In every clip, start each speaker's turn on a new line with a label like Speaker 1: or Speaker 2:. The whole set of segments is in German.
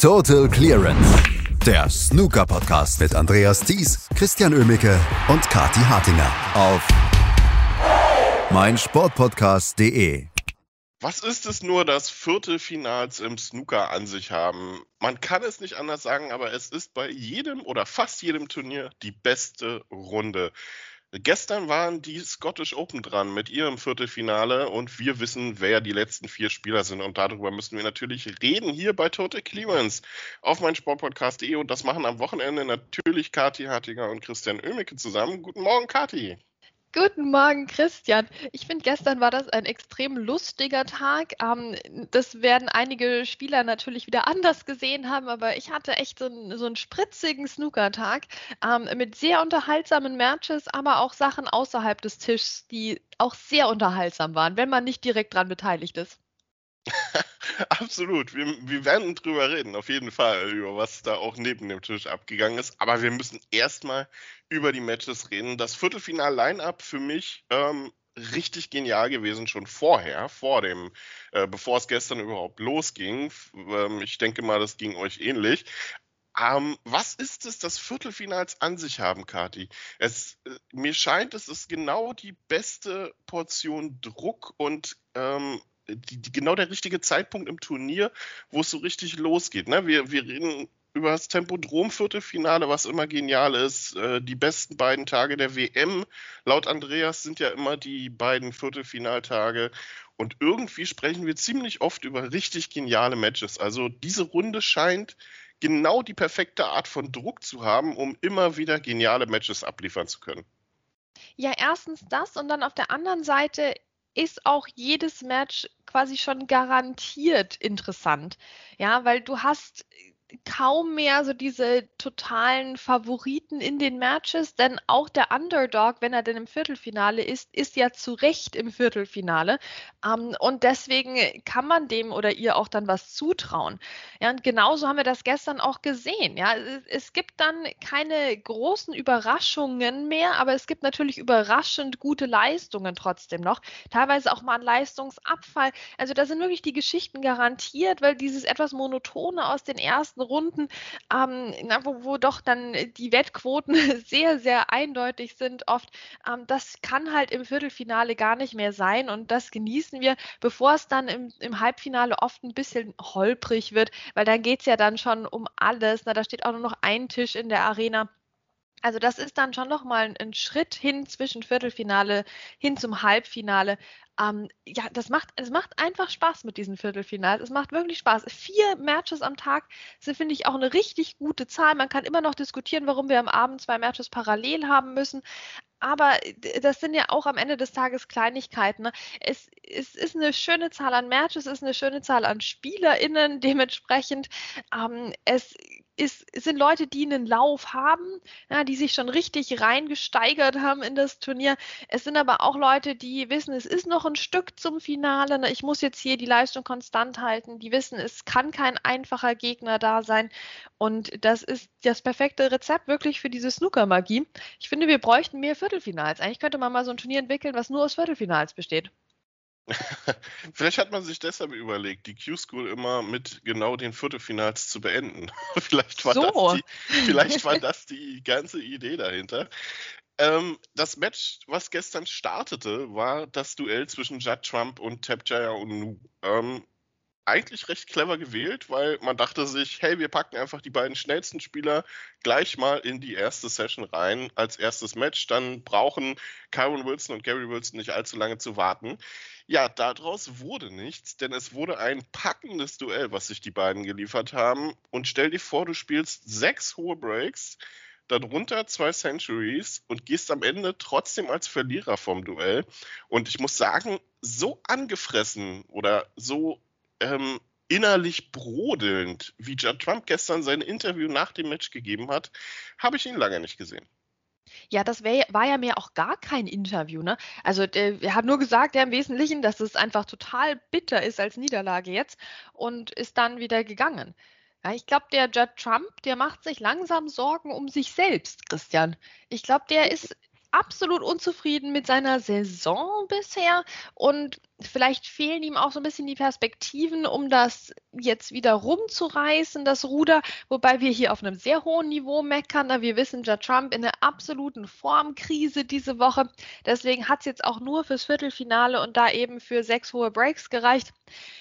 Speaker 1: Total Clearance. Der Snooker-Podcast mit Andreas Thies, Christian Ömicke und Kati Hartinger auf meinsportpodcast.de.
Speaker 2: Was ist es nur, dass Viertelfinals im Snooker an sich haben? Man kann es nicht anders sagen, aber es ist bei jedem oder fast jedem Turnier die beste Runde. Gestern waren die Scottish Open dran mit ihrem Viertelfinale und wir wissen, wer die letzten vier Spieler sind. Und darüber müssen wir natürlich reden hier bei Total Clearance auf mein Sportpodcast.de. Und das machen am Wochenende natürlich Kati Hartiger und Christian Oemicke zusammen. Guten Morgen, Kati.
Speaker 3: Guten Morgen, Christian. Ich finde, gestern war das ein extrem lustiger Tag. Ähm, das werden einige Spieler natürlich wieder anders gesehen haben, aber ich hatte echt so einen, so einen spritzigen Snooker-Tag ähm, mit sehr unterhaltsamen Matches, aber auch Sachen außerhalb des Tischs, die auch sehr unterhaltsam waren, wenn man nicht direkt dran beteiligt ist.
Speaker 2: Absolut. Wir, wir, werden drüber reden, auf jeden Fall, über was da auch neben dem Tisch abgegangen ist. Aber wir müssen erstmal über die Matches reden. Das Viertelfinal-Line-Up für mich ähm, richtig genial gewesen, schon vorher, vor dem, äh, bevor es gestern überhaupt losging. Ähm, ich denke mal, das ging euch ähnlich. Ähm, was ist es, das Viertelfinals an sich haben, Kati? Es, äh, mir scheint, es ist genau die beste Portion Druck und ähm, die, die, genau der richtige Zeitpunkt im Turnier, wo es so richtig losgeht. Ne? Wir, wir reden über das Tempodrom-Viertelfinale, was immer genial ist. Äh, die besten beiden Tage der WM, laut Andreas, sind ja immer die beiden Viertelfinaltage. Und irgendwie sprechen wir ziemlich oft über richtig geniale Matches. Also diese Runde scheint genau die perfekte Art von Druck zu haben, um immer wieder geniale Matches abliefern zu können.
Speaker 3: Ja, erstens das und dann auf der anderen Seite ist auch jedes Match quasi schon garantiert interessant. Ja, weil du hast kaum mehr so diese totalen Favoriten in den Matches, denn auch der Underdog, wenn er denn im Viertelfinale ist, ist ja zu Recht im Viertelfinale. Ähm, und deswegen kann man dem oder ihr auch dann was zutrauen. Ja, und genauso haben wir das gestern auch gesehen. Ja, es, es gibt dann keine großen Überraschungen mehr, aber es gibt natürlich überraschend gute Leistungen trotzdem noch. Teilweise auch mal ein Leistungsabfall. Also da sind wirklich die Geschichten garantiert, weil dieses etwas monotone aus den ersten letzten Runden, ähm, na, wo, wo, doch dann die Wettquoten sehr, sehr eindeutig sind oft. Ähm, das kann halt im Viertelfinale gar nicht mehr sein und das genießen wir, bevor es dann im, im Halbfinale oft ein bisschen holprig wird, weil dann geht es ja dann schon um alles. Na, da steht auch nur noch ein Tisch in der Arena. Also das ist dann schon nochmal ein Schritt hin zwischen Viertelfinale hin zum Halbfinale. Ähm, ja, das macht, es macht einfach Spaß mit diesen Viertelfinals. Es macht wirklich Spaß. Vier Matches am Tag sind, finde ich, auch eine richtig gute Zahl. Man kann immer noch diskutieren, warum wir am Abend zwei Matches parallel haben müssen. Aber das sind ja auch am Ende des Tages Kleinigkeiten. Ne? Es, es, ist eine schöne Zahl an Matches, es ist eine schöne Zahl an SpielerInnen dementsprechend. Ähm, es ist, sind Leute, die einen Lauf haben, ja, die sich schon richtig reingesteigert haben in das Turnier. Es sind aber auch Leute, die wissen, es ist noch ein Stück zum Finale. Ne? Ich muss jetzt hier die Leistung konstant halten. Die wissen, es kann kein einfacher Gegner da sein. Und das ist das perfekte Rezept wirklich für diese Snooker-Magie. Ich finde, wir bräuchten mehr Viertelfinals. Eigentlich könnte man mal so ein Turnier entwickeln, was nur aus Viertelfinals besteht.
Speaker 2: Vielleicht hat man sich deshalb überlegt, die Q-School immer mit genau den Viertelfinals zu beenden. vielleicht, war so. das die, vielleicht war das die ganze Idee dahinter. Ähm, das Match, was gestern startete, war das Duell zwischen Judd Trump und Tapjaya Unu. Ähm, eigentlich recht clever gewählt, weil man dachte sich, hey, wir packen einfach die beiden schnellsten Spieler gleich mal in die erste Session rein als erstes Match. Dann brauchen Kyron Wilson und Gary Wilson nicht allzu lange zu warten. Ja, daraus wurde nichts, denn es wurde ein packendes Duell, was sich die beiden geliefert haben. Und stell dir vor, du spielst sechs hohe Breaks, darunter zwei Centuries und gehst am Ende trotzdem als Verlierer vom Duell. Und ich muss sagen, so angefressen oder so ähm, innerlich brodelnd, wie Judd Trump gestern sein Interview nach dem Match gegeben hat, habe ich ihn lange nicht gesehen.
Speaker 3: Ja, das wär, war ja mir auch gar kein Interview. Ne? Also er hat nur gesagt, ja im Wesentlichen, dass es einfach total bitter ist als Niederlage jetzt und ist dann wieder gegangen. Ja, ich glaube, der Judd Trump, der macht sich langsam Sorgen um sich selbst, Christian. Ich glaube, der ist absolut unzufrieden mit seiner Saison bisher und vielleicht fehlen ihm auch so ein bisschen die Perspektiven, um das jetzt wieder rumzureißen, das Ruder, wobei wir hier auf einem sehr hohen Niveau meckern, da wir wissen, ja Trump in einer absoluten Formkrise diese Woche. Deswegen hat es jetzt auch nur fürs Viertelfinale und da eben für sechs hohe Breaks gereicht.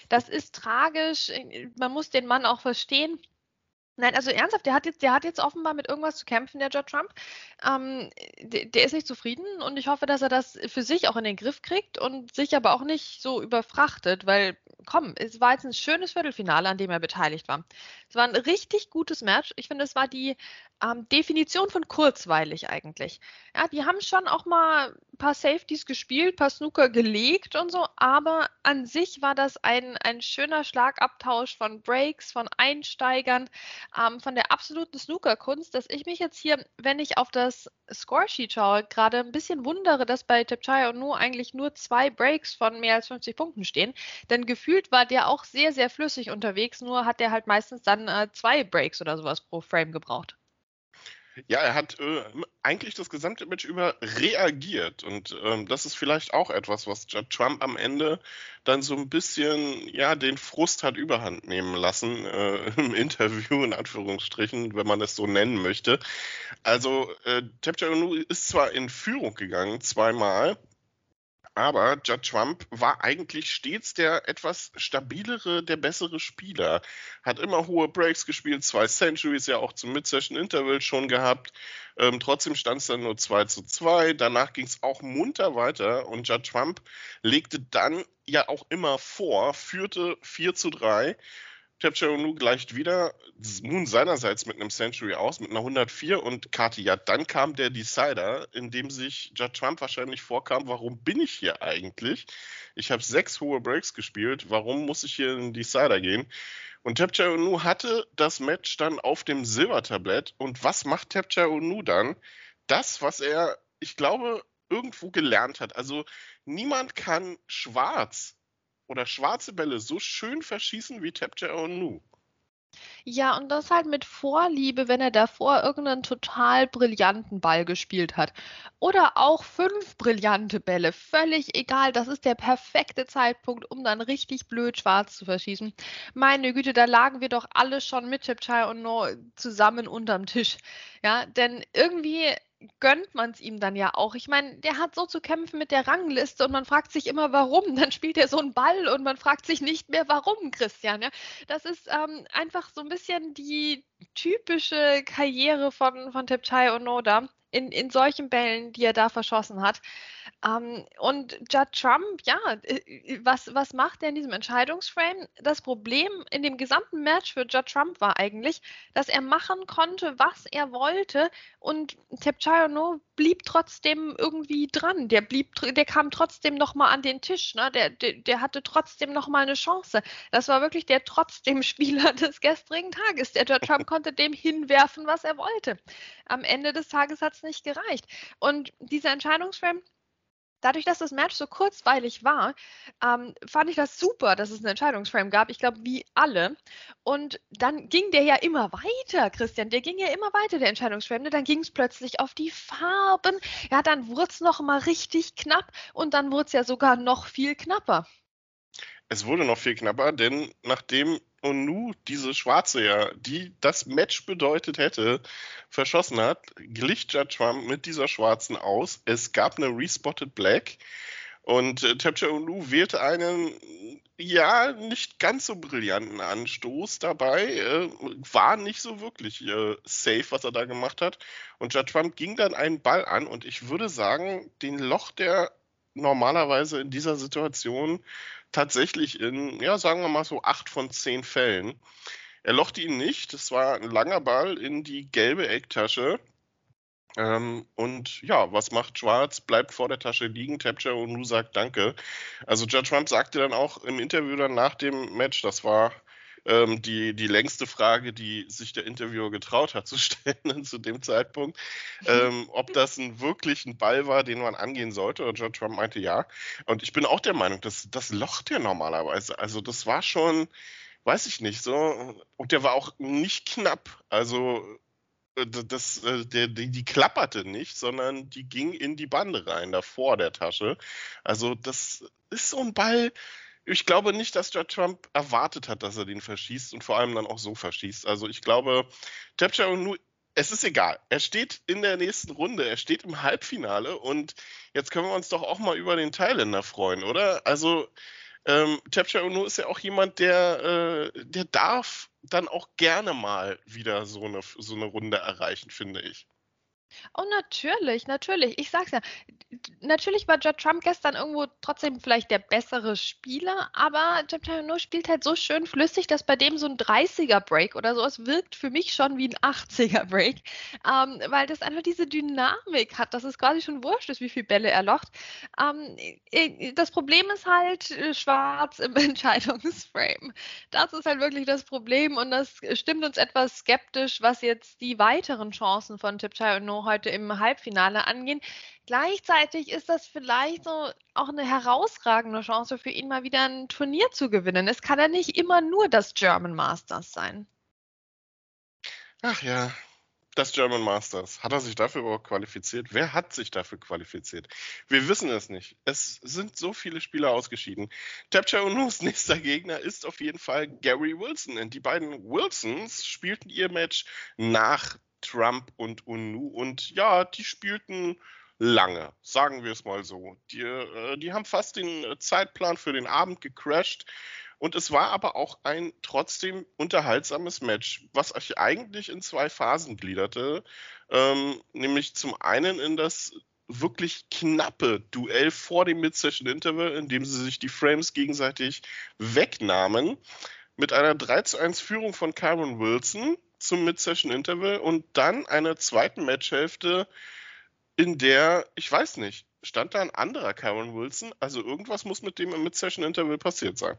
Speaker 3: Das ist tragisch. Man muss den Mann auch verstehen. Nein, also ernsthaft, der hat jetzt, der hat jetzt offenbar mit irgendwas zu kämpfen, der Judge Trump. Ähm, der, der, ist nicht zufrieden und ich hoffe, dass er das für sich auch in den Griff kriegt und sich aber auch nicht so überfrachtet, weil, komm, es war jetzt ein schönes Viertelfinale, an dem er beteiligt war. Es war ein richtig gutes Match. Ich finde, es war die ähm, Definition von kurzweilig eigentlich. Ja, die haben schon auch mal ein paar Safeties gespielt, ein paar Snooker gelegt und so, aber an sich war das ein, ein schöner Schlagabtausch von Breaks, von Einsteigern, ähm, von der absoluten Snookerkunst, dass ich mich jetzt hier, wenn ich auf das Scoresheet schaue, gerade ein bisschen wundere, dass bei Tepchai und Nu eigentlich nur zwei Breaks von mehr als 50 Punkten stehen, denn gefühlt war der auch sehr, sehr flüssig unterwegs, nur hat der halt meistens dann äh, zwei Breaks oder sowas pro Frame gebraucht.
Speaker 2: Ja, er hat äh, eigentlich das gesamte Match über reagiert. Und ähm, das ist vielleicht auch etwas, was Judd Trump am Ende dann so ein bisschen, ja, den Frust hat überhand nehmen lassen äh, im Interview, in Anführungsstrichen, wenn man es so nennen möchte. Also, äh, Tapjanu ist zwar in Führung gegangen, zweimal, aber Judd Trump war eigentlich stets der etwas stabilere, der bessere Spieler. Hat immer hohe Breaks gespielt, zwei Centuries ja auch zum Mid-Session-Interval schon gehabt. Ähm, trotzdem stand es dann nur 2 zu 2. Danach ging es auch munter weiter und Judd Trump legte dann ja auch immer vor, führte 4 zu 3 Tapcheronu gleicht wieder, nun seinerseits mit einem Century aus, mit einer 104 und Kati, ja, dann kam der Decider, in dem sich Judd Trump wahrscheinlich vorkam, warum bin ich hier eigentlich? Ich habe sechs hohe Breaks gespielt, warum muss ich hier in den Decider gehen? Und Tapcheronu hatte das Match dann auf dem Silbertablett und was macht Tapcheronu dann? Das, was er, ich glaube, irgendwo gelernt hat. Also niemand kann schwarz oder schwarze Bälle so schön verschießen wie Tapja Nu.
Speaker 3: Ja, und das halt mit Vorliebe, wenn er davor irgendeinen total brillanten Ball gespielt hat. Oder auch fünf brillante Bälle, völlig egal. Das ist der perfekte Zeitpunkt, um dann richtig blöd schwarz zu verschießen. Meine Güte, da lagen wir doch alle schon mit Chepchai und No zusammen unterm Tisch. Ja, denn irgendwie gönnt man es ihm dann ja auch. Ich meine, der hat so zu kämpfen mit der Rangliste und man fragt sich immer, warum. Dann spielt er so einen Ball und man fragt sich nicht mehr, warum, Christian. Ja? Das ist ähm, einfach so ein bisschen die typische Karriere von, von Tepchai Onoda in, in solchen Bällen, die er da verschossen hat. Ähm, und Judd Trump, ja, äh, was, was macht er in diesem Entscheidungsframe? Das Problem in dem gesamten Match für Judd Trump war eigentlich, dass er machen konnte, was er wollte und Tepchayono blieb trotzdem irgendwie dran. Der blieb, der kam trotzdem nochmal an den Tisch. Ne? Der, der, der hatte trotzdem nochmal eine Chance. Das war wirklich der trotzdem Spieler des gestrigen Tages. Der Judd Trump konnte dem hinwerfen, was er wollte. Am Ende des Tages hat es nicht gereicht. Und dieser Entscheidungsframe, dadurch, dass das Match so kurzweilig war, ähm, fand ich das super, dass es einen Entscheidungsframe gab. Ich glaube, wie alle. Und dann ging der ja immer weiter, Christian. Der ging ja immer weiter, der Entscheidungsframe. Dann ging es plötzlich auf die Farben. Ja, dann wurde es noch mal richtig knapp und dann wurde es ja sogar noch viel knapper.
Speaker 2: Es wurde noch viel knapper, denn nachdem Onu diese Schwarze ja, die das Match bedeutet hätte, verschossen hat, glich Judge Trump mit dieser Schwarzen aus. Es gab eine Respotted Black und äh, Tapcha Onu wählte einen, ja, nicht ganz so brillanten Anstoß dabei, äh, war nicht so wirklich äh, safe, was er da gemacht hat. Und Judge Trump ging dann einen Ball an und ich würde sagen, den Loch der normalerweise in dieser Situation tatsächlich in, ja, sagen wir mal so acht von zehn Fällen. Er lochte ihn nicht. Es war ein langer Ball in die gelbe Ecktasche. Ähm, und ja, was macht Schwarz? Bleibt vor der Tasche liegen. Tapcher und Nu sagt Danke. Also Judge Trump sagte dann auch im Interview dann nach dem Match, das war ähm, die, die längste Frage, die sich der Interviewer getraut hat zu stellen zu dem Zeitpunkt, ähm, ob das ein wirklich ein Ball war, den man angehen sollte. Und John Trump meinte ja. Und ich bin auch der Meinung, dass das locht ja normalerweise. Also das war schon, weiß ich nicht, so. Und der war auch nicht knapp. Also äh, das, äh, der, die, die klapperte nicht, sondern die ging in die Bande rein, davor der Tasche. Also das ist so ein Ball, ich glaube nicht, dass Judd Trump erwartet hat, dass er den verschießt und vor allem dann auch so verschießt. Also ich glaube, Tapcha und Nu, es ist egal. Er steht in der nächsten Runde, er steht im Halbfinale und jetzt können wir uns doch auch mal über den Thailänder freuen, oder? Also ähm, Tapcha Unu ist ja auch jemand, der, äh, der darf dann auch gerne mal wieder so eine, so eine Runde erreichen, finde ich.
Speaker 3: Oh, natürlich, natürlich. Ich sag's ja. Natürlich war Judd Trump gestern irgendwo trotzdem vielleicht der bessere Spieler, aber Judd Trump spielt halt so schön flüssig, dass bei dem so ein 30er-Break oder so, es wirkt für mich schon wie ein 80er-Break, ähm, weil das einfach diese Dynamik hat, dass es quasi schon wurscht ist, wie viele Bälle er locht. Ähm, äh, das Problem ist halt äh, schwarz im Entscheidungsframe. Das ist halt wirklich das Problem und das stimmt uns etwas skeptisch, was jetzt die weiteren Chancen von Tipchai und Heute im Halbfinale angehen. Gleichzeitig ist das vielleicht so auch eine herausragende Chance für ihn, mal wieder ein Turnier zu gewinnen. Es kann ja nicht immer nur das German Masters sein.
Speaker 2: Ach ja, das German Masters. Hat er sich dafür überhaupt qualifiziert? Wer hat sich dafür qualifiziert? Wir wissen es nicht. Es sind so viele Spieler ausgeschieden. Tapcha Unus nächster Gegner ist auf jeden Fall Gary Wilson. Und die beiden Wilsons spielten ihr Match nach Trump und UNU. Und ja, die spielten lange, sagen wir es mal so. Die, äh, die haben fast den äh, Zeitplan für den Abend gecrashed. Und es war aber auch ein trotzdem unterhaltsames Match, was sich eigentlich in zwei Phasen gliederte. Ähm, nämlich zum einen in das wirklich knappe Duell vor dem Mid-Session Interval, in dem sie sich die Frames gegenseitig wegnahmen, mit einer 3 zu 1 Führung von Cameron Wilson, zum Mid-Session-Interval und dann einer zweiten Matchhälfte, in der, ich weiß nicht, stand da ein anderer Karen Wilson? Also irgendwas muss mit dem im Mid-Session-Interval passiert sein.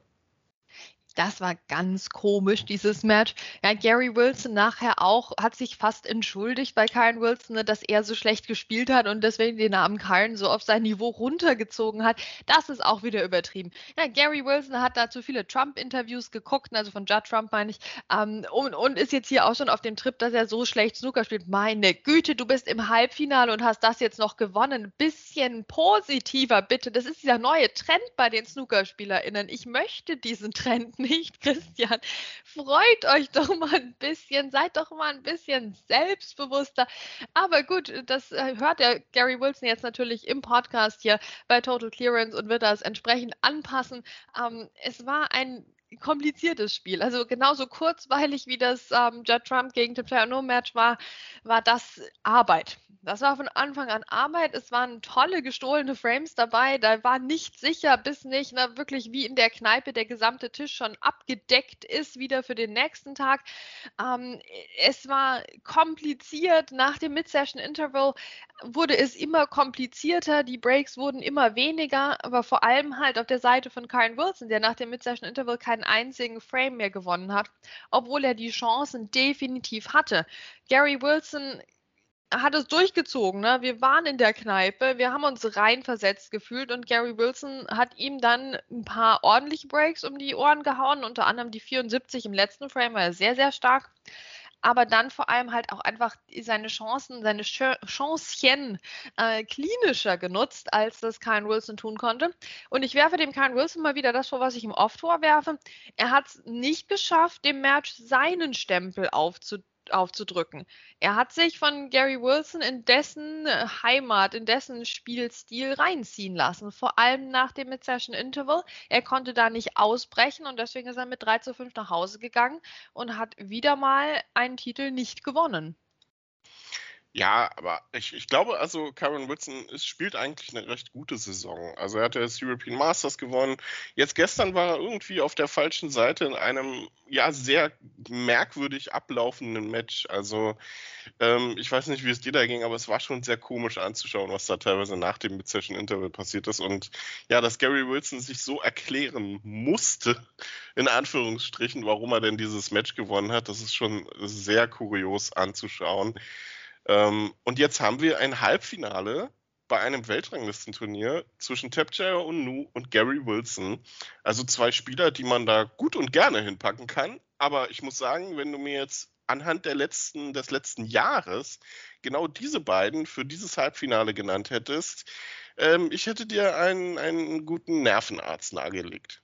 Speaker 3: Das war ganz komisch, dieses Match. Ja, Gary Wilson nachher auch hat sich fast entschuldigt bei Karen Wilson, ne, dass er so schlecht gespielt hat und deswegen den Namen Karen so auf sein Niveau runtergezogen hat. Das ist auch wieder übertrieben. Ja, Gary Wilson hat dazu viele Trump-Interviews geguckt, also von Judd Trump meine ich, ähm, und, und, ist jetzt hier auch schon auf dem Trip, dass er so schlecht Snooker spielt. Meine Güte, du bist im Halbfinale und hast das jetzt noch gewonnen. Bisschen positiver, bitte. Das ist dieser neue Trend bei den Snookerspielerinnen. Ich möchte diesen Trend nicht, Christian. Freut euch doch mal ein bisschen, seid doch mal ein bisschen selbstbewusster. Aber gut, das äh, hört der Gary Wilson jetzt natürlich im Podcast hier bei Total Clearance und wird das entsprechend anpassen. Ähm, es war ein kompliziertes Spiel. Also genauso kurzweilig wie das ähm, Judd Trump gegen Tim No Match war, war das Arbeit. Das war von Anfang an Arbeit. Es waren tolle gestohlene Frames dabei. Da war nicht sicher, bis nicht na, wirklich wie in der Kneipe der gesamte Tisch schon abgedeckt ist, wieder für den nächsten Tag. Ähm, es war kompliziert. Nach dem Mid-Session Interval wurde es immer komplizierter. Die Breaks wurden immer weniger, aber vor allem halt auf der Seite von Karen Wilson, der nach dem Mid-Session Interval keinen einzigen Frame mehr gewonnen hat, obwohl er die Chancen definitiv hatte. Gary Wilson hat es durchgezogen. Ne? Wir waren in der Kneipe, wir haben uns reinversetzt gefühlt und Gary Wilson hat ihm dann ein paar ordentliche Breaks um die Ohren gehauen, unter anderem die 74 im letzten Frame war er sehr, sehr stark. Aber dann vor allem halt auch einfach seine Chancen, seine Chancen äh, klinischer genutzt, als das Kyle Wilson tun konnte. Und ich werfe dem Kyle Wilson mal wieder das vor, was ich ihm oft vorwerfe. Er hat es nicht geschafft, dem Match seinen Stempel aufzudrücken aufzudrücken. Er hat sich von Gary Wilson in dessen äh, Heimat, in dessen Spielstil reinziehen lassen, vor allem nach dem Mid-Session Interval. Er konnte da nicht ausbrechen und deswegen ist er mit 3 zu 5 nach Hause gegangen und hat wieder mal einen Titel nicht gewonnen.
Speaker 2: Ja, aber ich, ich glaube, also Karen Wilson ist, spielt eigentlich eine recht gute Saison. Also er hat das European Masters gewonnen. Jetzt gestern war er irgendwie auf der falschen Seite in einem ja sehr merkwürdig ablaufenden Match. Also ähm, ich weiß nicht, wie es dir da ging, aber es war schon sehr komisch anzuschauen, was da teilweise nach dem Mid-Session Interval passiert ist. Und ja, dass Gary Wilson sich so erklären musste, in Anführungsstrichen, warum er denn dieses Match gewonnen hat, das ist schon sehr kurios anzuschauen. Ähm, und jetzt haben wir ein Halbfinale bei einem Weltranglistenturnier zwischen Tapjayer und Nu und Gary Wilson. Also zwei Spieler, die man da gut und gerne hinpacken kann. Aber ich muss sagen, wenn du mir jetzt anhand der letzten, des letzten Jahres genau diese beiden für dieses Halbfinale genannt hättest, ähm, ich hätte dir einen, einen guten Nervenarzt nahegelegt.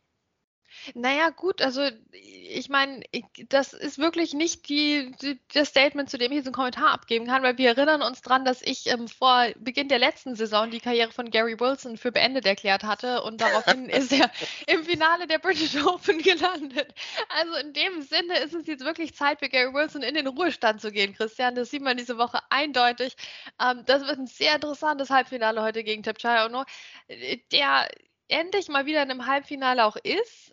Speaker 3: Naja, gut, also ich meine, das ist wirklich nicht die, die, das Statement, zu dem ich jetzt einen Kommentar abgeben kann, weil wir erinnern uns daran, dass ich ähm, vor Beginn der letzten Saison die Karriere von Gary Wilson für beendet erklärt hatte und daraufhin ist er im Finale der British Open gelandet. Also in dem Sinne ist es jetzt wirklich Zeit für Gary Wilson in den Ruhestand zu gehen, Christian. Das sieht man diese Woche eindeutig. Ähm, das wird ein sehr interessantes Halbfinale heute gegen Tapchai Ono, der endlich mal wieder in einem Halbfinale auch ist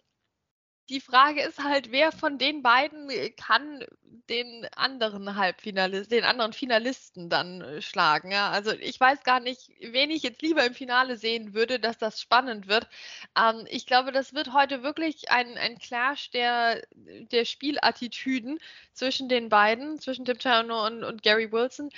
Speaker 3: die Frage ist halt, wer von den beiden äh, kann den anderen Halbfinalisten, den anderen Finalisten dann äh, schlagen. Ja? Also ich weiß gar nicht, wen ich jetzt lieber im Finale sehen würde, dass das spannend wird. Ähm, ich glaube, das wird heute wirklich ein, ein Clash der, der Spielattitüden zwischen den beiden, zwischen Tim Turner und, und Gary Wilson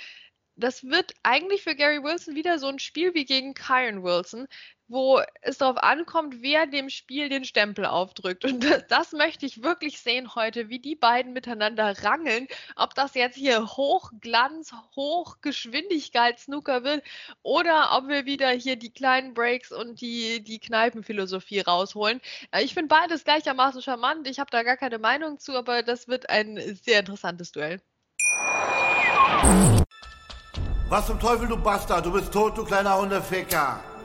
Speaker 3: das wird eigentlich für Gary Wilson wieder so ein Spiel wie gegen Kyron Wilson, wo es darauf ankommt, wer dem Spiel den Stempel aufdrückt. Und das, das, möchte ich wirklich sehen heute, wie die beiden miteinander rangeln. Ob das jetzt hier Hochglanz, Hochgeschwindigkeit-Snooker wird oder ob wir wieder hier die kleinen Breaks und die, die Kneipenphilosophie rausholen. Äh, ich finde beides gleichermaßen charmant. Ich habe da gar keine Meinung zu, aber das wird ein sehr interessantes Duell.
Speaker 4: Was zum Teufel, du Bastard? Du bist tot, du kleiner Hundeficker.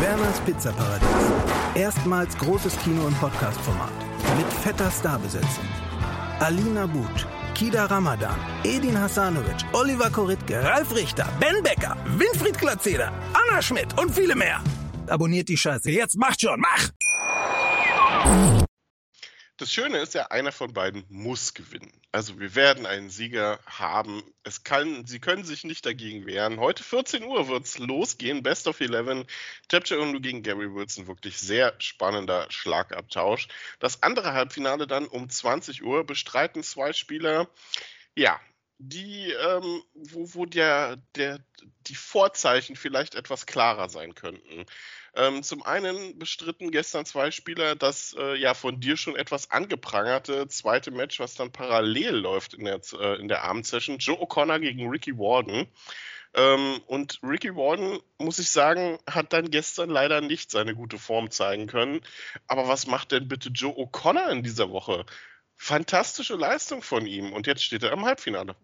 Speaker 5: Werners Pizzaparadies. Erstmals großes Kino- und Podcast-Format. Mit fetter Starbesetzung. Alina But, Kida Ramadan, Edin Hasanovic, Oliver Koritke, Ralf Richter, Ben Becker, Winfried Glatzeder, Anna Schmidt und viele mehr. Abonniert die Scheiße. Jetzt macht schon, mach!
Speaker 2: Das Schöne ist ja, einer von beiden muss gewinnen. Also wir werden einen Sieger haben. Es kann, sie können sich nicht dagegen wehren. Heute 14 Uhr wird es losgehen. Best of 11. Tapcha Undu gegen Gary Wilson. Wirklich sehr spannender Schlagabtausch. Das andere Halbfinale dann um 20 Uhr bestreiten zwei Spieler. Ja, die, ähm, wo, wo der, der, die Vorzeichen vielleicht etwas klarer sein könnten. Ähm, zum einen bestritten gestern zwei Spieler das äh, ja von dir schon etwas angeprangerte zweite Match, was dann parallel läuft in der, äh, der Abendsession. Joe O'Connor gegen Ricky Warden. Ähm, und Ricky Warden, muss ich sagen, hat dann gestern leider nicht seine gute Form zeigen können. Aber was macht denn bitte Joe O'Connor in dieser Woche? Fantastische Leistung von ihm und jetzt steht er im Halbfinale.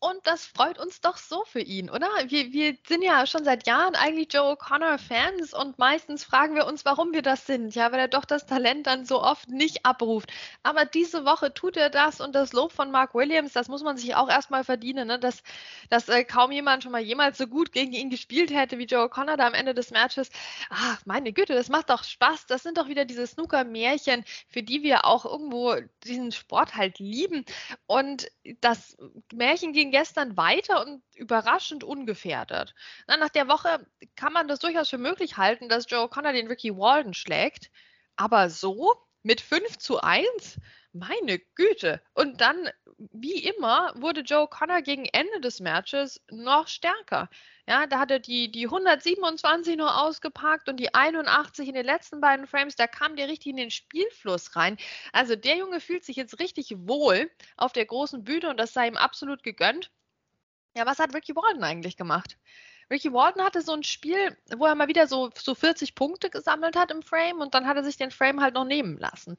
Speaker 3: Und das freut uns doch so für ihn, oder? Wir, wir sind ja schon seit Jahren eigentlich Joe O'Connor-Fans und meistens fragen wir uns, warum wir das sind, ja, weil er doch das Talent dann so oft nicht abruft. Aber diese Woche tut er das und das Lob von Mark Williams, das muss man sich auch erstmal verdienen, ne? dass, dass äh, kaum jemand schon mal jemals so gut gegen ihn gespielt hätte wie Joe O'Connor da am Ende des Matches. Ach, meine Güte, das macht doch Spaß. Das sind doch wieder diese Snooker-Märchen, für die wir auch irgendwo diesen Sport halt lieben. Und das Märchen ging ging gestern weiter und überraschend ungefährdet. Na, nach der Woche kann man das durchaus für möglich halten, dass Joe Connor den Ricky Walden schlägt. Aber so mit 5 zu 1? Meine Güte. Und dann, wie immer, wurde Joe Connor gegen Ende des Matches noch stärker. Ja, da hat er die, die 127 nur ausgepackt und die 81 in den letzten beiden Frames, da kam der richtig in den Spielfluss rein. Also der Junge fühlt sich jetzt richtig wohl auf der großen Bühne und das sei ihm absolut gegönnt. Ja, was hat Ricky Walden eigentlich gemacht? Ricky Walden hatte so ein Spiel, wo er mal wieder so, so 40 Punkte gesammelt hat im Frame und dann hat er sich den Frame halt noch nehmen lassen.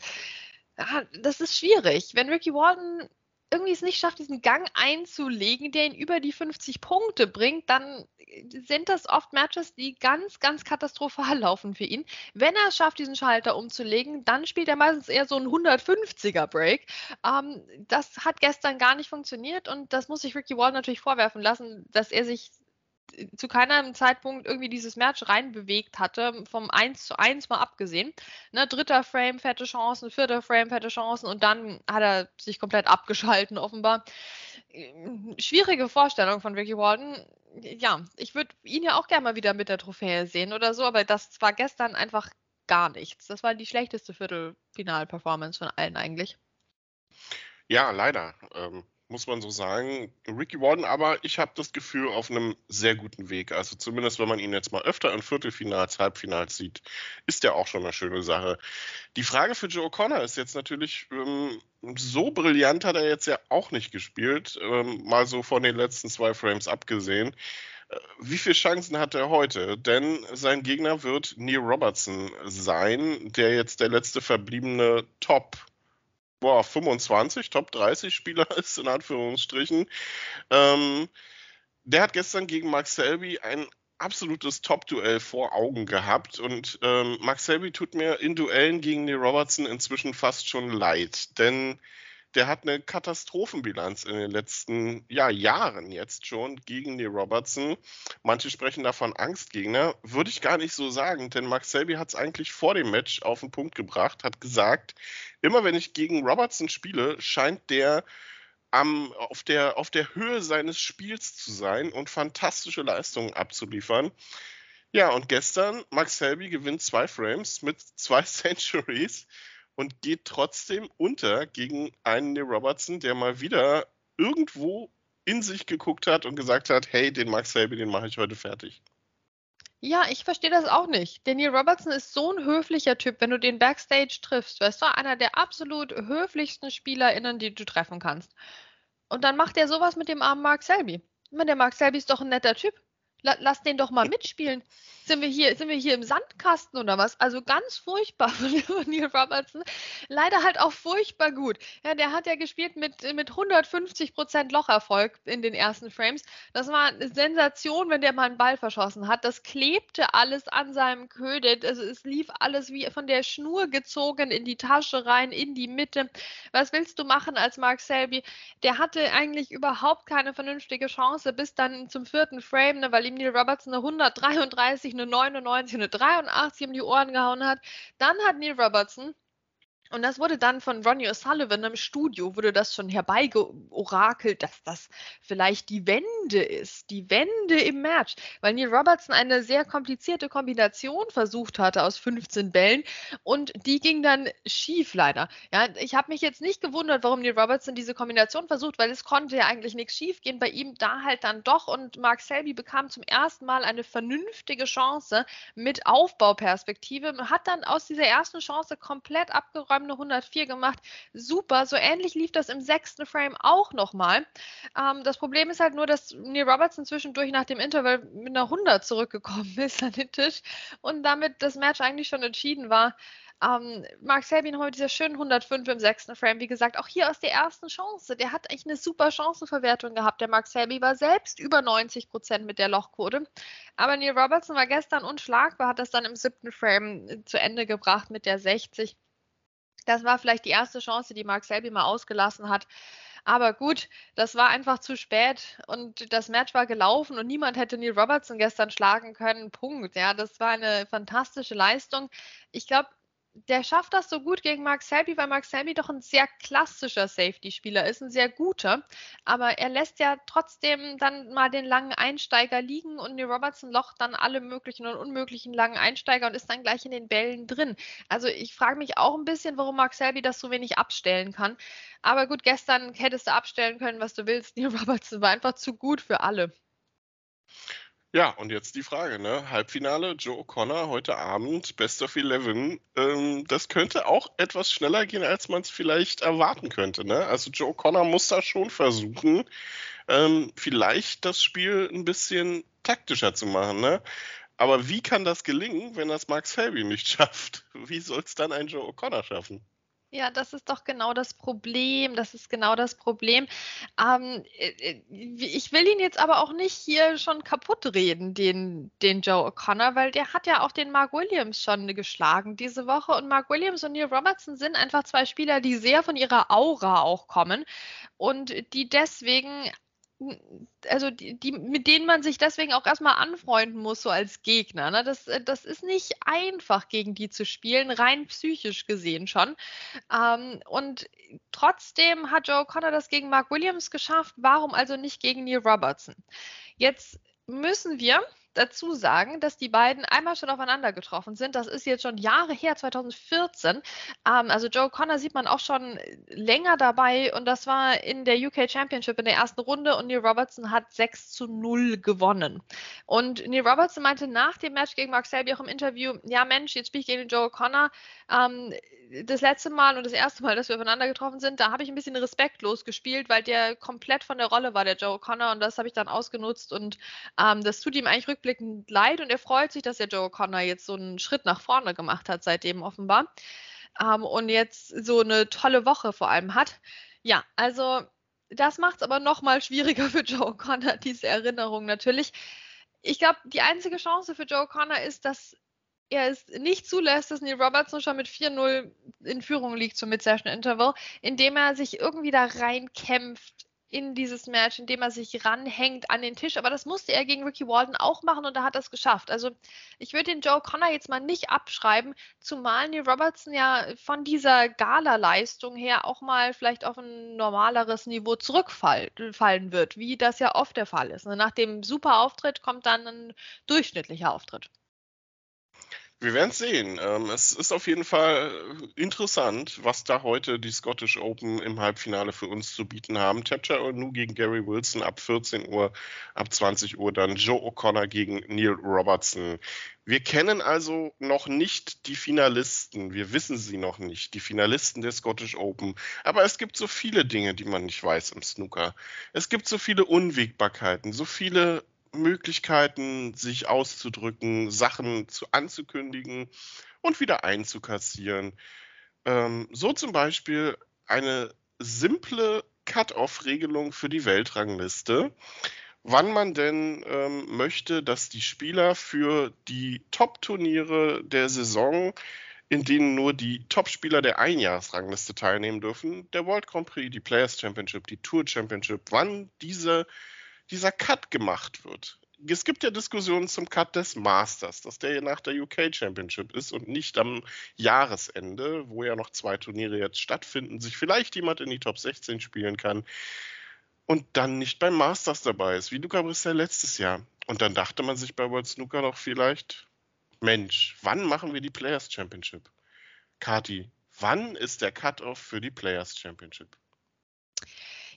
Speaker 3: Ja, das ist schwierig. Wenn Ricky Walden irgendwie es nicht schafft, diesen Gang einzulegen, der ihn über die 50 Punkte bringt, dann sind das oft Matches, die ganz, ganz katastrophal laufen für ihn. Wenn er es schafft, diesen Schalter umzulegen, dann spielt er meistens eher so einen 150er Break. Ähm, das hat gestern gar nicht funktioniert und das muss sich Ricky Wall natürlich vorwerfen lassen, dass er sich zu keinem Zeitpunkt irgendwie dieses Match reinbewegt hatte, vom 1 zu 1 mal abgesehen. Ne, dritter Frame, fette Chancen, vierter Frame, fette Chancen und dann hat er sich komplett abgeschalten, offenbar. schwierige Vorstellung von Ricky Walden. Ja, ich würde ihn ja auch gerne mal wieder mit der Trophäe sehen oder so, aber das war gestern einfach gar nichts. Das war die schlechteste Viertelfinal-Performance von allen eigentlich.
Speaker 2: Ja, leider. Ähm, muss man so sagen. Ricky Warden aber, ich habe das Gefühl, auf einem sehr guten Weg. Also zumindest, wenn man ihn jetzt mal öfter in Viertelfinals, Halbfinals sieht, ist der auch schon eine schöne Sache. Die Frage für Joe O'Connor ist jetzt natürlich, ähm, so brillant hat er jetzt ja auch nicht gespielt, ähm, mal so von den letzten zwei Frames abgesehen. Äh, wie viele Chancen hat er heute? Denn sein Gegner wird Neil Robertson sein, der jetzt der letzte verbliebene Top boah, 25, Top 30 Spieler ist, in Anführungsstrichen. Ähm, der hat gestern gegen Mark Selby ein absolutes Top-Duell vor Augen gehabt und ähm, Mark Selby tut mir in Duellen gegen Neil Robertson inzwischen fast schon leid, denn der hat eine Katastrophenbilanz in den letzten ja, Jahren jetzt schon gegen Neil Robertson. Manche sprechen davon Angstgegner. Würde ich gar nicht so sagen, denn Mark Selby hat es eigentlich vor dem Match auf den Punkt gebracht, hat gesagt, immer wenn ich gegen Robertson spiele, scheint der am, auf, der, auf der Höhe seines Spiels zu sein und fantastische Leistungen abzuliefern. Ja, und gestern, Max Selby gewinnt zwei Frames mit zwei Centuries und geht trotzdem unter gegen einen Neil Robertson, der mal wieder irgendwo in sich geguckt hat und gesagt hat, hey, den Max Selby, den mache ich heute fertig.
Speaker 3: Ja, ich verstehe das auch nicht. Denn Neil Robertson ist so ein höflicher Typ, wenn du den Backstage triffst. Weißt du, einer der absolut höflichsten SpielerInnen, die du treffen kannst. Und dann macht er sowas mit dem armen Mark Selby. Ich meine, der Mark Selby ist doch ein netter Typ. Lass den doch mal mitspielen. Sind wir hier, sind wir hier im Sandkasten oder was? Also ganz furchtbar von Neil Robertson. Leider halt auch furchtbar gut. Ja, der hat ja gespielt mit, mit 150 Prozent Locherfolg in den ersten Frames. Das war eine Sensation, wenn der mal einen Ball verschossen hat. Das klebte alles an seinem Köder. Also es lief alles wie von der Schnur gezogen in die Tasche rein, in die Mitte. Was willst du machen als Mark Selby? Der hatte eigentlich überhaupt keine vernünftige Chance bis dann zum vierten Frame, ne, weil ihm Neil Robertson eine 133 eine 99, eine 83 um die Ohren gehauen hat. Dann hat Neil Robertson und das wurde dann von Ronnie O'Sullivan im Studio, wurde das schon herbeigeorakelt, dass das vielleicht die Wende ist, die Wende im Match, weil Neil Robertson eine sehr komplizierte Kombination versucht hatte aus 15 Bällen und die ging dann schief leider. Ja, ich habe mich jetzt nicht gewundert, warum Neil Robertson diese Kombination versucht, weil es konnte ja eigentlich nichts schief gehen, bei ihm da halt dann doch und Mark Selby bekam zum ersten Mal eine vernünftige Chance mit Aufbauperspektive, hat dann aus dieser ersten Chance komplett abgeräumt Frame eine 104 gemacht. Super. So ähnlich lief das im sechsten Frame auch nochmal. Ähm, das Problem ist halt nur, dass Neil Robertson zwischendurch nach dem Interval mit einer 100 zurückgekommen ist an den Tisch und damit das Match eigentlich schon entschieden war. Ähm, Mark Selby nochmal mit dieser schönen 105 im sechsten Frame. Wie gesagt, auch hier aus der ersten Chance. Der hat eigentlich eine super Chancenverwertung gehabt. Der Mark Selby war selbst über 90 Prozent mit der Lochquote. Aber Neil Robertson war gestern unschlagbar, hat das dann im siebten Frame zu Ende gebracht mit der 60. Das war vielleicht die erste Chance, die Mark Selby mal ausgelassen hat. Aber gut, das war einfach zu spät und das Match war gelaufen und niemand hätte Neil Robertson gestern schlagen können. Punkt. Ja, das war eine fantastische Leistung. Ich glaube, der schafft das so gut gegen Mark Selby, weil Mark Selby doch ein sehr klassischer Safety-Spieler ist, ein sehr guter. Aber er lässt ja trotzdem dann mal den langen Einsteiger liegen und Neil Robertson locht dann alle möglichen und unmöglichen langen Einsteiger und ist dann gleich in den Bällen drin. Also ich frage mich auch ein bisschen, warum Mark Selby das so wenig abstellen kann. Aber gut, gestern hättest du abstellen können, was du willst. Neil Robertson war einfach zu gut für alle.
Speaker 2: Ja, und jetzt die Frage, ne? Halbfinale, Joe O'Connor heute Abend, Best of Eleven. Ähm, das könnte auch etwas schneller gehen, als man es vielleicht erwarten könnte, ne? Also Joe O'Connor muss da schon versuchen, ähm, vielleicht das Spiel ein bisschen taktischer zu machen, ne? Aber wie kann das gelingen, wenn das Max Selby nicht schafft? Wie soll es dann ein Joe O'Connor schaffen?
Speaker 3: Ja, das ist doch genau das Problem. Das ist genau das Problem. Ähm, äh, äh, ich will ihn jetzt aber auch nicht hier schon kaputt reden, den, den Joe O'Connor, weil der hat ja auch den Mark Williams schon geschlagen diese Woche. Und Mark Williams und Neil Robertson sind einfach zwei Spieler, die sehr von ihrer Aura auch kommen und die deswegen also die, die, mit denen man sich deswegen auch erstmal anfreunden muss, so als Gegner. Ne? Das, äh, das ist nicht einfach, gegen die zu spielen, rein psychisch gesehen schon. Ähm, und trotzdem hat Joe Connor das gegen Mark Williams geschafft. Warum also nicht gegen Neil Robertson? Jetzt müssen wir dazu sagen, dass die beiden einmal schon aufeinander getroffen sind. Das ist jetzt schon Jahre her, 2014. Ähm, also Joe Connor sieht man auch schon länger dabei und das war in der UK Championship in der ersten Runde und Neil Robertson hat 6 zu 0 gewonnen. Und Neil Robertson meinte nach dem Match gegen Mark Selby auch im Interview, ja Mensch, jetzt spiele ich gegen Joe Connor. Ähm, das letzte Mal und das erste Mal, dass wir aufeinander getroffen sind, da habe ich ein bisschen respektlos gespielt, weil der komplett von der Rolle war, der Joe Connor, und das habe ich dann ausgenutzt und ähm, das tut ihm eigentlich rückblickend leid und er freut sich, dass der Joe Connor jetzt so einen Schritt nach vorne gemacht hat, seitdem offenbar ähm, und jetzt so eine tolle Woche vor allem hat. Ja, also das macht es aber nochmal schwieriger für Joe Connor, diese Erinnerung natürlich. Ich glaube, die einzige Chance für Joe Connor ist, dass er es nicht zulässt, dass Neil Robertson schon mit 4-0 in Führung liegt zum Mid-Session Interval, indem er sich irgendwie da reinkämpft in dieses Match, indem er sich ranhängt an den Tisch. Aber das musste er gegen Ricky Walden auch machen und da hat er es geschafft. Also ich würde den Joe Connor jetzt mal nicht abschreiben, zumal Neil Robertson ja von dieser Gala-Leistung her auch mal vielleicht auf ein normaleres Niveau zurückfallen wird, wie das ja oft der Fall ist. Nach dem super Auftritt kommt dann ein durchschnittlicher Auftritt.
Speaker 2: Wir werden es sehen. Ähm, es ist auf jeden Fall interessant, was da heute die Scottish Open im Halbfinale für uns zu bieten haben. Tapcha Nu gegen Gary Wilson ab 14 Uhr, ab 20 Uhr dann Joe O'Connor gegen Neil Robertson. Wir kennen also noch nicht die Finalisten. Wir wissen sie noch nicht, die Finalisten der Scottish Open. Aber es gibt so viele Dinge, die man nicht weiß im Snooker. Es gibt so viele Unwägbarkeiten, so viele Möglichkeiten, sich auszudrücken, Sachen zu anzukündigen und wieder einzukassieren. Ähm, so zum Beispiel eine simple Cut-off-Regelung für die Weltrangliste, wann man denn ähm, möchte, dass die Spieler für die Top-Turniere der Saison, in denen nur die Top-Spieler der Einjahresrangliste teilnehmen dürfen, der World Grand Prix, die Players Championship, die Tour Championship, wann diese dieser Cut gemacht wird. Es gibt ja Diskussionen zum Cut des Masters, dass der nach der UK Championship ist und nicht am Jahresende, wo ja noch zwei Turniere jetzt stattfinden, sich vielleicht jemand in die Top 16 spielen kann und dann nicht beim Masters dabei ist, wie Luca Brissell letztes Jahr. Und dann dachte man sich bei World Snooker doch vielleicht, Mensch, wann machen wir die Players Championship? Kati, wann ist der Cut-Off für die Players Championship?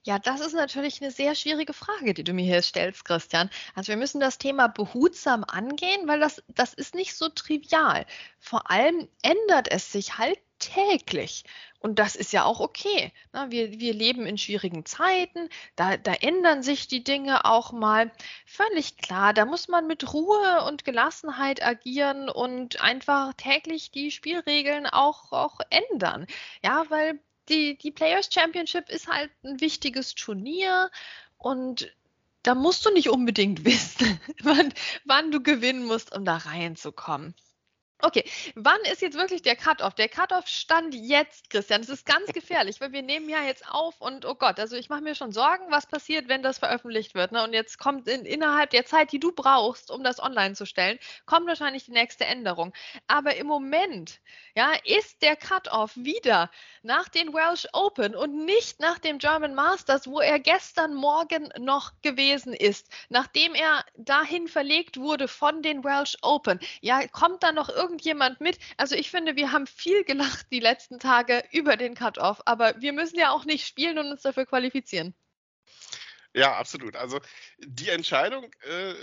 Speaker 3: Ja, das ist natürlich eine sehr schwierige Frage, die du mir hier stellst, Christian. Also wir müssen das Thema behutsam angehen, weil das, das ist nicht so trivial. Vor allem ändert es sich halt täglich. Und das ist ja auch okay. Wir, wir leben in schwierigen Zeiten, da, da ändern sich die Dinge auch mal. Völlig klar, da muss man mit Ruhe und Gelassenheit agieren und einfach täglich die Spielregeln auch, auch ändern. Ja, weil die, die Players Championship ist halt ein wichtiges Turnier und da musst du nicht unbedingt wissen, wann, wann du gewinnen musst, um da reinzukommen. Okay, wann ist jetzt wirklich der Cut-Off? Der Cut-Off stand jetzt, Christian. Das ist ganz gefährlich, weil wir nehmen ja jetzt auf und oh Gott, also ich mache mir schon Sorgen, was passiert, wenn das veröffentlicht wird. Ne? Und jetzt kommt in, innerhalb der Zeit, die du brauchst, um das online zu stellen, kommt wahrscheinlich die nächste Änderung. Aber im Moment, ja, ist der Cut-Off wieder nach den Welsh Open und nicht nach dem German Masters, wo er gestern Morgen noch gewesen ist, nachdem er dahin verlegt wurde von den Welsh Open. Ja, kommt da noch irgendwie irgendjemand mit? Also ich finde, wir haben viel gelacht die letzten Tage über den Cut-Off, aber wir müssen ja auch nicht spielen und uns dafür qualifizieren.
Speaker 2: Ja, absolut. Also die Entscheidung äh,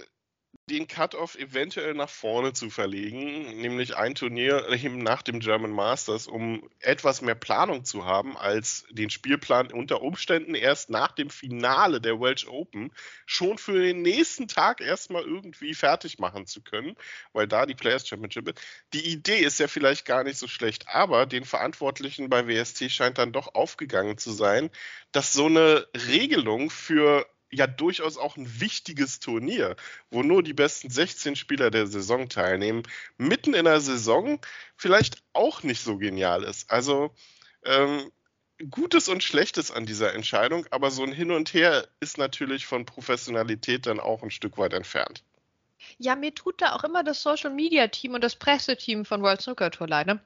Speaker 2: den Cut-Off eventuell nach vorne zu verlegen, nämlich ein Turnier eben nach dem German Masters, um etwas mehr Planung zu haben, als den Spielplan unter Umständen erst nach dem Finale der Welsh Open schon für den nächsten Tag erstmal irgendwie fertig machen zu können, weil da die Players Championship ist. Die Idee ist ja vielleicht gar nicht so schlecht, aber den Verantwortlichen bei WST scheint dann doch aufgegangen zu sein, dass so eine Regelung für ja durchaus auch ein wichtiges Turnier, wo nur die besten 16 Spieler der Saison teilnehmen, mitten in der Saison vielleicht auch nicht so genial ist. Also ähm, Gutes und Schlechtes an dieser Entscheidung, aber so ein Hin und Her ist natürlich von Professionalität dann auch ein Stück weit entfernt.
Speaker 3: Ja, mir tut da auch immer das Social Media Team und das Presseteam von World Snooker Tour leid. Ne?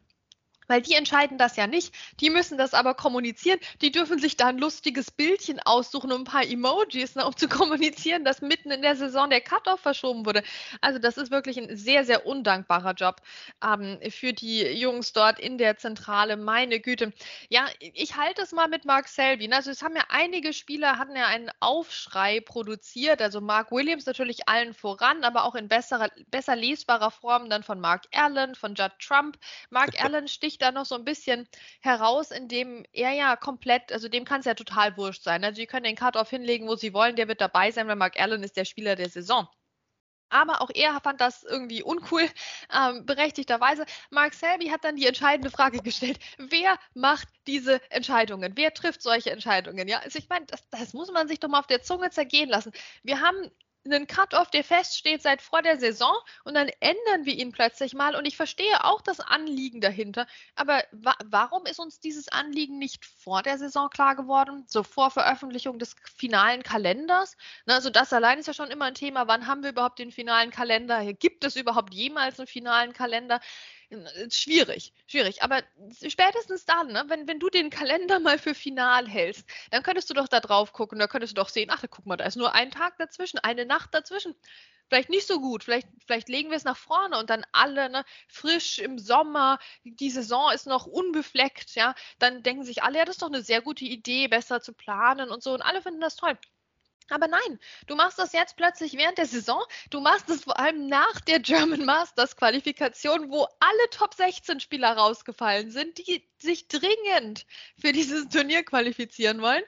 Speaker 3: Weil die entscheiden das ja nicht. Die müssen das aber kommunizieren. Die dürfen sich da ein lustiges Bildchen aussuchen und ein paar Emojis, ne, um zu kommunizieren, dass mitten in der Saison der Cut-Off verschoben wurde. Also das ist wirklich ein sehr, sehr undankbarer Job ähm, für die Jungs dort in der Zentrale. Meine Güte. Ja, ich halte es mal mit Mark Selby. Also es haben ja einige Spieler, hatten ja einen Aufschrei produziert. Also Mark Williams natürlich allen voran, aber auch in besserer, besser lesbarer Form dann von Mark Allen, von Judd Trump. Mark Allen sticht da noch so ein bisschen heraus, indem er ja komplett, also dem kann es ja total wurscht sein. Also, die können den Cut-Off hinlegen, wo sie wollen, der wird dabei sein, weil Mark Allen ist der Spieler der Saison. Aber auch er fand das irgendwie uncool, ähm, berechtigterweise. Mark Selby hat dann die entscheidende Frage gestellt: Wer macht diese Entscheidungen? Wer trifft solche Entscheidungen? Ja, also ich meine, das, das muss man sich doch mal auf der Zunge zergehen lassen. Wir haben einen Cut-off, der feststeht seit vor der Saison und dann ändern wir ihn plötzlich mal und ich verstehe auch das Anliegen dahinter, aber wa warum ist uns dieses Anliegen nicht vor der Saison klar geworden, so vor Veröffentlichung des finalen Kalenders? Na, also das allein ist ja schon immer ein Thema, wann haben wir überhaupt den finalen Kalender? Gibt es überhaupt jemals einen finalen Kalender? Schwierig, schwierig. Aber spätestens dann, ne, wenn, wenn du den Kalender mal für final hältst, dann könntest du doch da drauf gucken, da könntest du doch sehen, ach, guck mal, da ist nur ein Tag dazwischen, eine Nacht dazwischen. Vielleicht nicht so gut, vielleicht, vielleicht legen wir es nach vorne und dann alle ne, frisch im Sommer, die Saison ist noch unbefleckt, ja, dann denken sich alle, ja, das ist doch eine sehr gute Idee, besser zu planen und so und alle finden das toll. Aber nein, du machst das jetzt plötzlich während der Saison. Du machst es vor allem nach der German Masters Qualifikation, wo alle Top 16 Spieler rausgefallen sind, die sich dringend für dieses Turnier qualifizieren wollen.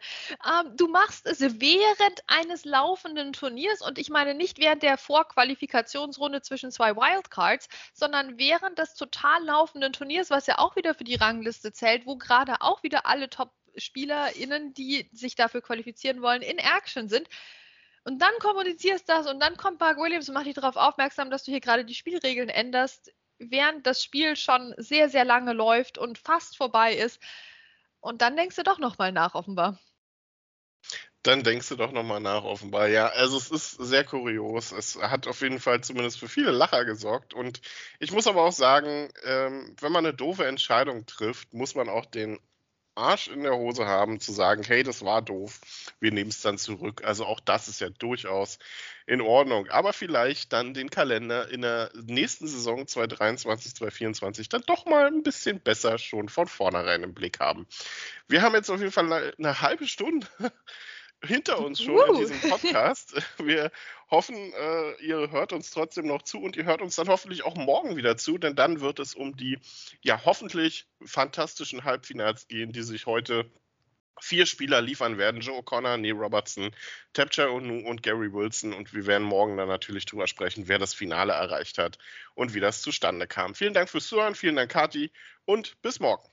Speaker 3: Ähm, du machst es während eines laufenden Turniers und ich meine nicht während der Vorqualifikationsrunde zwischen zwei Wildcards, sondern während des total laufenden Turniers, was ja auch wieder für die Rangliste zählt, wo gerade auch wieder alle Top SpielerInnen, die sich dafür qualifizieren wollen, in Action sind. Und dann kommunizierst das und dann kommt Mark Williams und macht dich darauf aufmerksam, dass du hier gerade die Spielregeln änderst, während das Spiel schon sehr, sehr lange läuft und fast vorbei ist. Und dann denkst du doch nochmal nach, offenbar.
Speaker 2: Dann denkst du doch nochmal nach, offenbar. Ja, also es ist sehr kurios. Es hat auf jeden Fall zumindest für viele Lacher gesorgt. Und ich muss aber auch sagen, ähm, wenn man eine doofe Entscheidung trifft, muss man auch den Arsch in der Hose haben, zu sagen, hey, das war doof, wir nehmen es dann zurück. Also auch das ist ja durchaus in Ordnung. Aber vielleicht dann den Kalender in der nächsten Saison 2023, 2024 dann doch mal ein bisschen besser schon von vornherein im Blick haben. Wir haben jetzt auf jeden Fall eine halbe Stunde hinter uns schon uh. in diesem Podcast. Wir hoffen, äh, ihr hört uns trotzdem noch zu und ihr hört uns dann hoffentlich auch morgen wieder zu, denn dann wird es um die ja hoffentlich fantastischen Halbfinals gehen, die sich heute vier Spieler liefern werden. Joe O'Connor, Neil Robertson, Tapcha Onu und Gary Wilson. Und wir werden morgen dann natürlich drüber sprechen, wer das Finale erreicht hat und wie das zustande kam. Vielen Dank fürs Zuhören, vielen Dank, Kati, und bis morgen.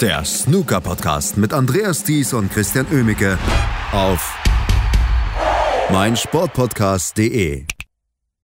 Speaker 1: der Snooker-Podcast mit Andreas Thies und Christian Oemicke auf meinsportpodcast.de.